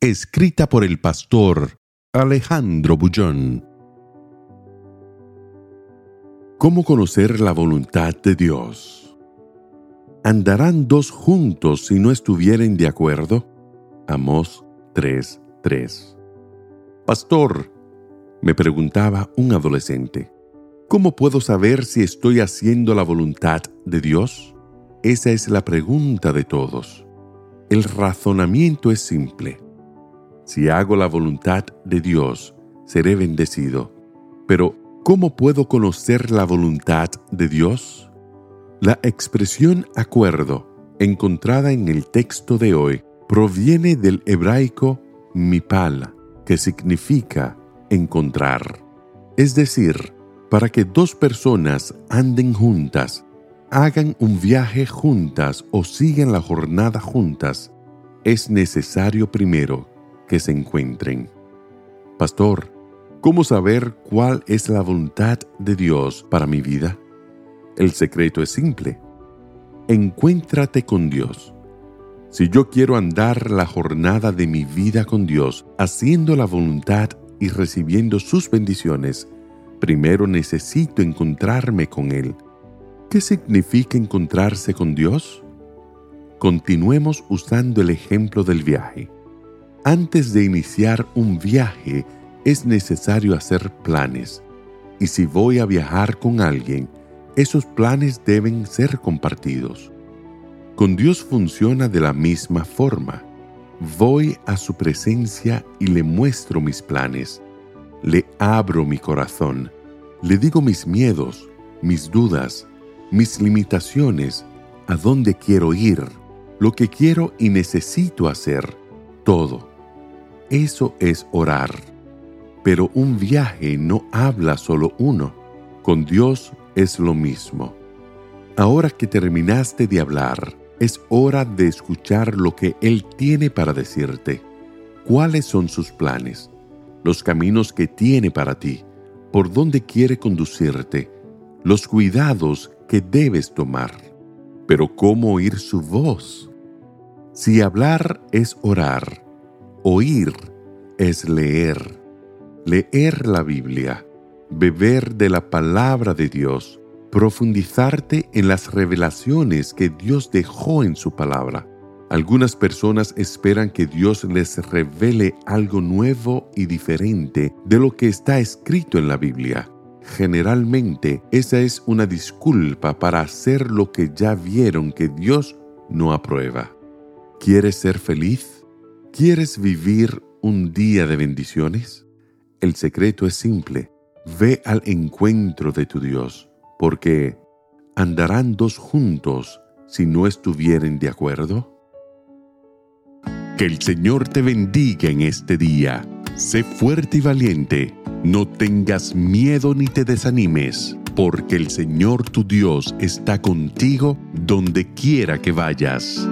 Escrita por el pastor Alejandro Bullón. ¿Cómo conocer la voluntad de Dios? ¿Andarán dos juntos si no estuvieren de acuerdo? Amós 3:3. Pastor, me preguntaba un adolescente, ¿cómo puedo saber si estoy haciendo la voluntad de Dios? Esa es la pregunta de todos. El razonamiento es simple. Si hago la voluntad de Dios, seré bendecido. Pero, ¿cómo puedo conocer la voluntad de Dios? La expresión acuerdo, encontrada en el texto de hoy, proviene del hebraico mipal, que significa encontrar. Es decir, para que dos personas anden juntas, hagan un viaje juntas o sigan la jornada juntas, es necesario primero que se encuentren. Pastor, ¿cómo saber cuál es la voluntad de Dios para mi vida? El secreto es simple. Encuéntrate con Dios. Si yo quiero andar la jornada de mi vida con Dios, haciendo la voluntad y recibiendo sus bendiciones, primero necesito encontrarme con Él. ¿Qué significa encontrarse con Dios? Continuemos usando el ejemplo del viaje. Antes de iniciar un viaje es necesario hacer planes. Y si voy a viajar con alguien, esos planes deben ser compartidos. Con Dios funciona de la misma forma. Voy a su presencia y le muestro mis planes. Le abro mi corazón. Le digo mis miedos, mis dudas, mis limitaciones, a dónde quiero ir, lo que quiero y necesito hacer, todo. Eso es orar. Pero un viaje no habla solo uno. Con Dios es lo mismo. Ahora que terminaste de hablar, es hora de escuchar lo que Él tiene para decirte. ¿Cuáles son sus planes? Los caminos que tiene para ti. ¿Por dónde quiere conducirte? Los cuidados que debes tomar. Pero ¿cómo oír su voz? Si hablar es orar, oír es leer. Leer la Biblia, beber de la palabra de Dios, profundizarte en las revelaciones que Dios dejó en su palabra. Algunas personas esperan que Dios les revele algo nuevo y diferente de lo que está escrito en la Biblia. Generalmente esa es una disculpa para hacer lo que ya vieron que Dios no aprueba. ¿Quieres ser feliz? ¿Quieres vivir un día de bendiciones? El secreto es simple. Ve al encuentro de tu Dios, porque ¿andarán dos juntos si no estuvieren de acuerdo? Que el Señor te bendiga en este día. Sé fuerte y valiente no tengas miedo ni te desanimes, porque el Señor tu Dios está contigo donde quiera que vayas.